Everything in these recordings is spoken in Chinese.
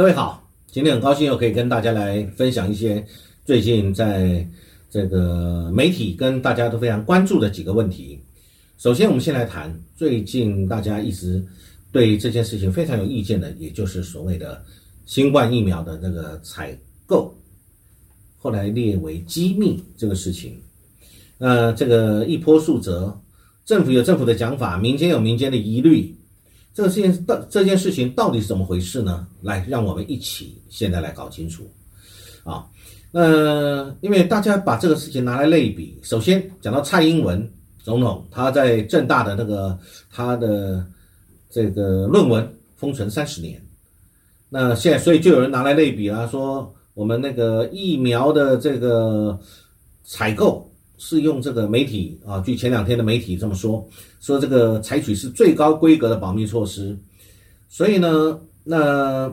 各位好，今天很高兴又可以跟大家来分享一些最近在这个媒体跟大家都非常关注的几个问题。首先，我们先来谈最近大家一直对这件事情非常有意见的，也就是所谓的新冠疫苗的那个采购，后来列为机密这个事情。那这个一波数折，政府有政府的讲法，民间有民间的疑虑。这件事到这件事情到底是怎么回事呢？来，让我们一起现在来搞清楚。啊，那因为大家把这个事情拿来类比，首先讲到蔡英文总统他在正大的那个他的这个论文封存三十年，那现在所以就有人拿来类比了，说我们那个疫苗的这个采购。是用这个媒体啊，据前两天的媒体这么说，说这个采取是最高规格的保密措施，所以呢，那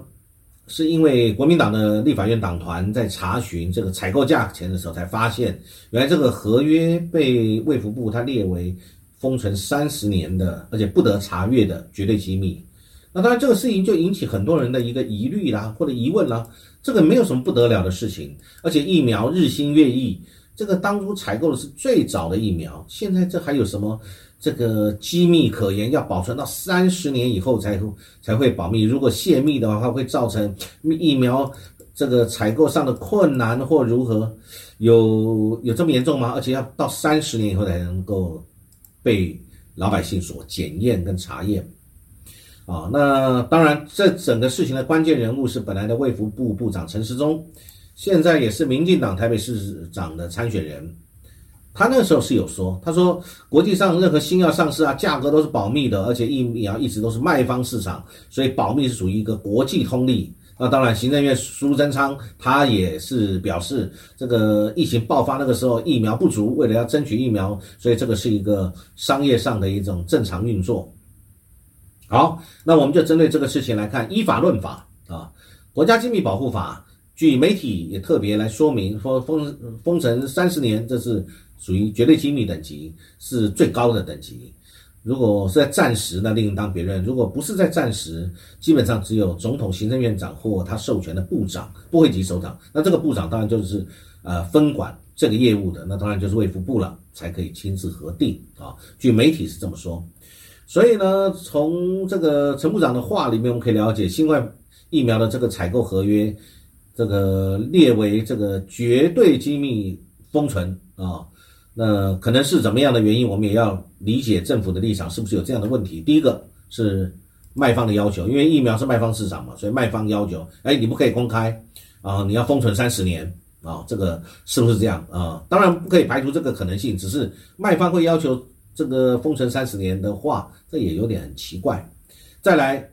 是因为国民党的立法院党团在查询这个采购价钱的时候，才发现原来这个合约被卫福部它列为封存三十年的，而且不得查阅的绝对机密。那当然，这个事情就引起很多人的一个疑虑啦，或者疑问啦。这个没有什么不得了的事情，而且疫苗日新月异。这个当初采购的是最早的疫苗，现在这还有什么这个机密可言？要保存到三十年以后才才会保密。如果泄密的话，会造成疫苗这个采购上的困难或如何？有有这么严重吗？而且要到三十年以后才能够被老百姓所检验跟查验啊？那当然，这整个事情的关键人物是本来的卫福部部长陈时中。现在也是民进党台北市长的参选人，他那时候是有说，他说国际上任何新药上市啊，价格都是保密的，而且疫苗一直都是卖方市场，所以保密是属于一个国际通例。那当然，行政院苏贞昌他也是表示，这个疫情爆发那个时候疫苗不足，为了要争取疫苗，所以这个是一个商业上的一种正常运作。好，那我们就针对这个事情来看，依法论法啊，国家机密保护法。据媒体也特别来说明说，封封城三十年，这是属于绝对机密等级，是最高的等级。如果是在战时，那另当别论；如果不是在战时，基本上只有总统、行政院长或他授权的部长、部会级首长。那这个部长当然就是呃分管这个业务的，那当然就是卫福部了，才可以亲自核定啊。据媒体是这么说。所以呢，从这个陈部长的话里面，我们可以了解新冠疫苗的这个采购合约。这个列为这个绝对机密封存啊，那可能是怎么样的原因？我们也要理解政府的立场是不是有这样的问题。第一个是卖方的要求，因为疫苗是卖方市场嘛，所以卖方要求，哎，你不可以公开啊，你要封存三十年啊，这个是不是这样啊？当然不可以排除这个可能性，只是卖方会要求这个封存三十年的话，这也有点奇怪。再来。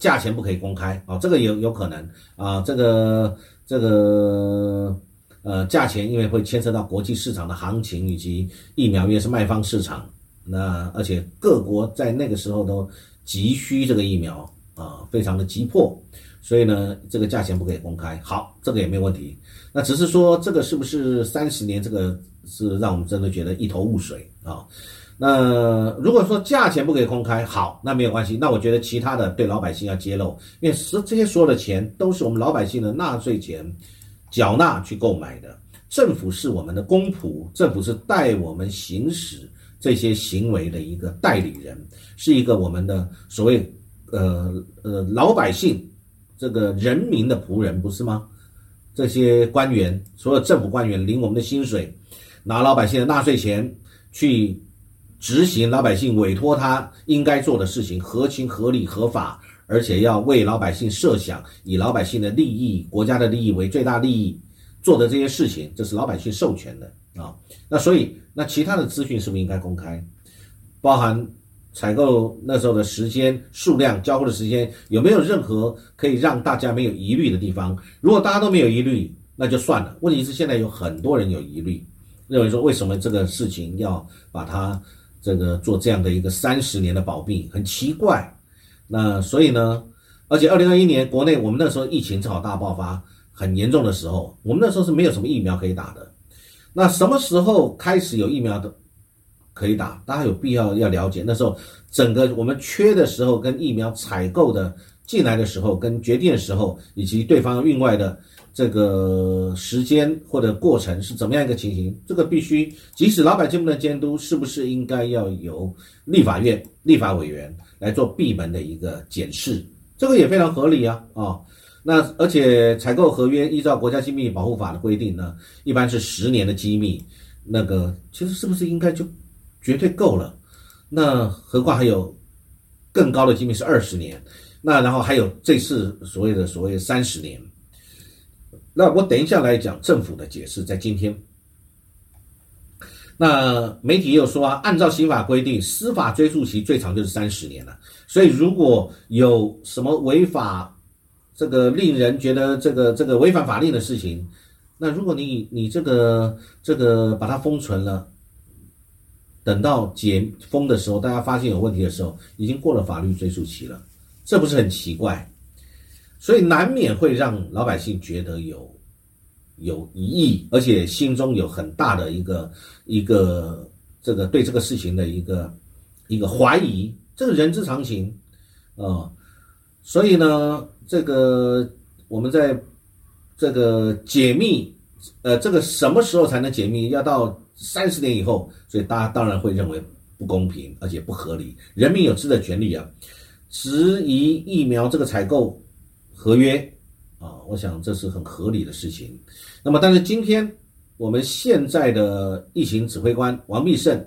价钱不可以公开啊，这个有有可能啊，这个这个呃，价钱因为会牵涉到国际市场的行情以及疫苗，因为是卖方市场，那而且各国在那个时候都急需这个疫苗啊，非常的急迫，所以呢，这个价钱不可以公开。好，这个也没有问题。那只是说这个是不是三十年，这个是让我们真的觉得一头雾水啊。那如果说价钱不可以公开，好，那没有关系。那我觉得其他的对老百姓要揭露，因为是这些所有的钱都是我们老百姓的纳税钱缴纳去购买的。政府是我们的公仆，政府是代我们行使这些行为的一个代理人，是一个我们的所谓呃呃老百姓这个人民的仆人，不是吗？这些官员，所有政府官员领我们的薪水，拿老百姓的纳税钱去。执行老百姓委托他应该做的事情，合情合理合法，而且要为老百姓设想，以老百姓的利益、国家的利益为最大利益做的这些事情，这是老百姓授权的啊。那所以，那其他的资讯是不是应该公开？包含采购那时候的时间、数量、交付的时间，有没有任何可以让大家没有疑虑的地方？如果大家都没有疑虑，那就算了。问题是现在有很多人有疑虑，认为说为什么这个事情要把它。这个做这样的一个三十年的保密很奇怪，那所以呢，而且二零二一年国内我们那时候疫情正好大爆发很严重的时候，我们那时候是没有什么疫苗可以打的。那什么时候开始有疫苗的可以打？大家有必要要了解。那时候整个我们缺的时候跟疫苗采购的进来的时候跟决定的时候，以及对方运外的这个时间或者过程是怎么样一个情形，这个必须即使老百姓不能监督，是不是应该要由立法院立法委员来做闭门的一个检视？这个也非常合理啊啊！那而且采购合约依照国家机密保护法的规定呢，一般是十年的机密，那个其实是不是应该就绝对够了？那何况还有更高的机密是二十年，那然后还有这次所谓的所谓三十年。那我等一下来讲政府的解释，在今天。那媒体又说啊，按照刑法规定，司法追诉期最长就是三十年了。所以如果有什么违法，这个令人觉得这个这个违反法令的事情，那如果你你这个这个把它封存了，等到解封的时候，大家发现有问题的时候，已经过了法律追诉期了，这不是很奇怪？所以难免会让老百姓觉得有。有疑义，而且心中有很大的一个一个这个对这个事情的一个一个怀疑，这个人之常情啊。所以呢，这个我们在这个解密，呃，这个什么时候才能解密？要到三十年以后，所以大家当然会认为不公平，而且不合理。人民有知的权利啊，质疑疫苗这个采购合约啊，我想这是很合理的事情。那么，但是今天我们现在的疫情指挥官王必胜，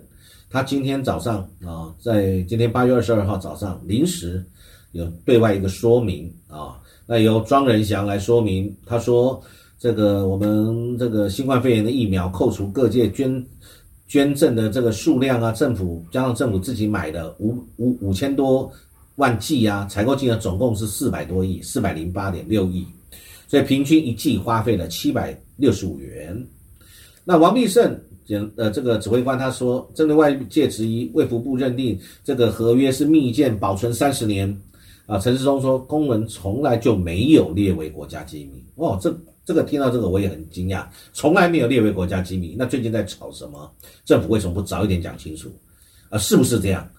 他今天早上啊，在今天八月二十二号早上临时有对外一个说明啊，那由庄仁祥来说明，他说这个我们这个新冠肺炎的疫苗，扣除各界捐捐赠的这个数量啊，政府加上政府自己买的五五五千多万计啊，采购金额总共是四百多亿，四百零八点六亿。所以平均一季花费了七百六十五元。那王必胜呃这个指挥官他说，针对外界质疑，卫福部认定这个合约是密件，保存三十年。啊，陈世忠说，公文从来就没有列为国家机密。哦，这这个听到这个我也很惊讶，从来没有列为国家机密。那最近在吵什么？政府为什么不早一点讲清楚？啊，是不是这样？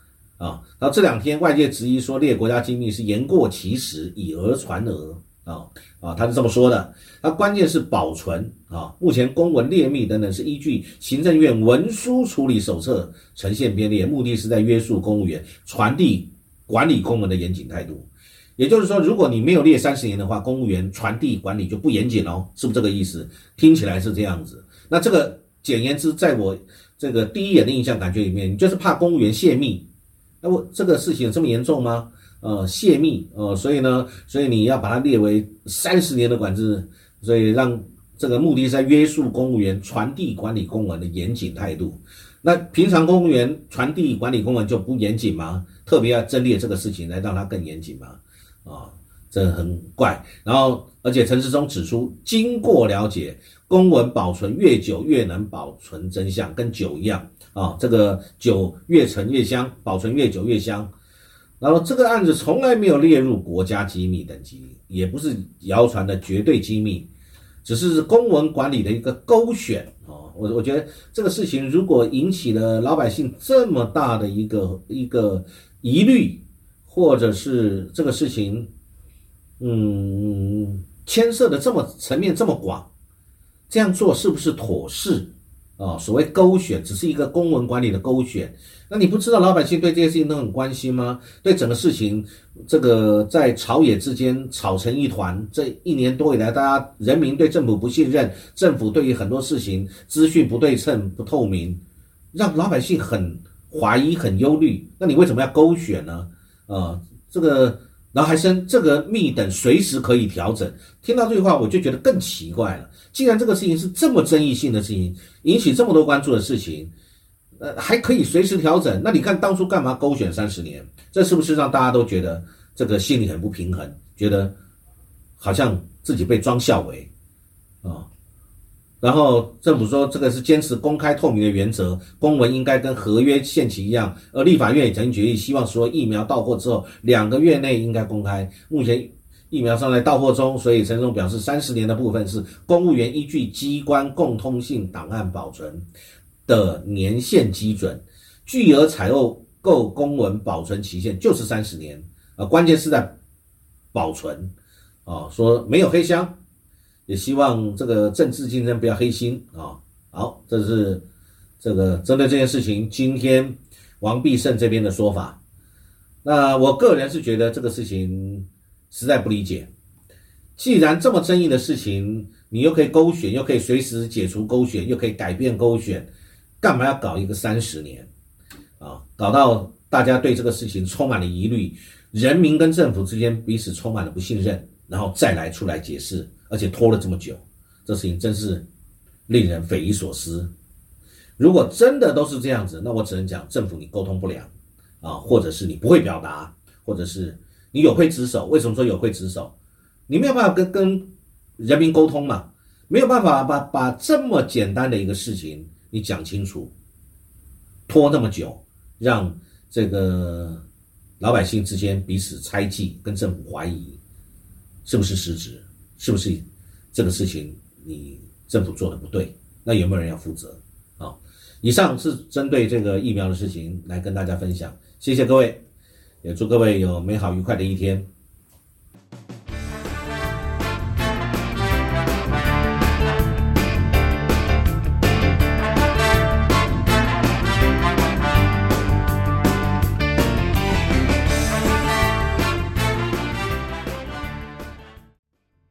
啊，然后这两天外界质疑说列国家机密是言过其实，以讹传讹。啊啊，他是这么说的。那关键是保存啊，目前公文列密等等是依据行政院文书处理手册呈现编列，目的是在约束公务员传递管理公文的严谨态度。也就是说，如果你没有列三十年的话，公务员传递管理就不严谨哦，是不是这个意思？听起来是这样子。那这个简言之，在我这个第一眼的印象感觉里面，你就是怕公务员泄密。那我这个事情有这么严重吗？呃，泄密，呃，所以呢，所以你要把它列为三十年的管制，所以让这个目的是在约束公务员传递管理公文的严谨态度。那平常公务员传递管理公文就不严谨吗？特别要增列这个事情来让它更严谨吗？啊，这很怪。然后，而且陈世忠指出，经过了解，公文保存越久越能保存真相，跟酒一样啊，这个酒越陈越香，保存越久越香。然后这个案子从来没有列入国家机密等级，也不是谣传的绝对机密，只是公文管理的一个勾选啊。我我觉得这个事情如果引起了老百姓这么大的一个一个疑虑，或者是这个事情，嗯，牵涉的这么层面这么广，这样做是不是妥适？啊，所谓勾选只是一个公文管理的勾选，那你不知道老百姓对这些事情都很关心吗？对整个事情，这个在朝野之间吵成一团，这一年多以来，大家人民对政府不信任，政府对于很多事情资讯不对称、不透明，让老百姓很怀疑、很忧虑。那你为什么要勾选呢？啊，这个。然后还生这个密等随时可以调整，听到这句话我就觉得更奇怪了。既然这个事情是这么争议性的事情，引起这么多关注的事情，呃，还可以随时调整，那你看当初干嘛勾选三十年？这是不是让大家都觉得这个心里很不平衡，觉得好像自己被装孝为啊？然后政府说这个是坚持公开透明的原则，公文应该跟合约限期一样。而立法院也曾经决议，希望说疫苗到货之后两个月内应该公开。目前疫苗尚在到货中，所以陈总表示，三十年的部分是公务员依据机关共通性档案保存的年限基准，巨额采购购公文保存期限就是三十年。呃，关键是在保存，啊，说没有黑箱，也希望这个政治竞争不要黑心啊。好，这是这个针对这件事情，今天王必胜这边的说法。那我个人是觉得这个事情实在不理解。既然这么争议的事情，你又可以勾选，又可以随时解除勾选，又可以改变勾选，干嘛要搞一个三十年？啊，搞到大家对这个事情充满了疑虑，人民跟政府之间彼此充满了不信任，然后再来出来解释，而且拖了这么久，这事情真是令人匪夷所思。如果真的都是这样子，那我只能讲政府你沟通不良啊，或者是你不会表达，或者是你有会职守。为什么说有会职守？你没有办法跟跟人民沟通嘛？没有办法把把这么简单的一个事情你讲清楚，拖那么久，让这个老百姓之间彼此猜忌，跟政府怀疑，是不是失职？是不是这个事情你政府做的不对？那有没有人要负责？啊，以上是针对这个疫苗的事情来跟大家分享，谢谢各位，也祝各位有美好愉快的一天。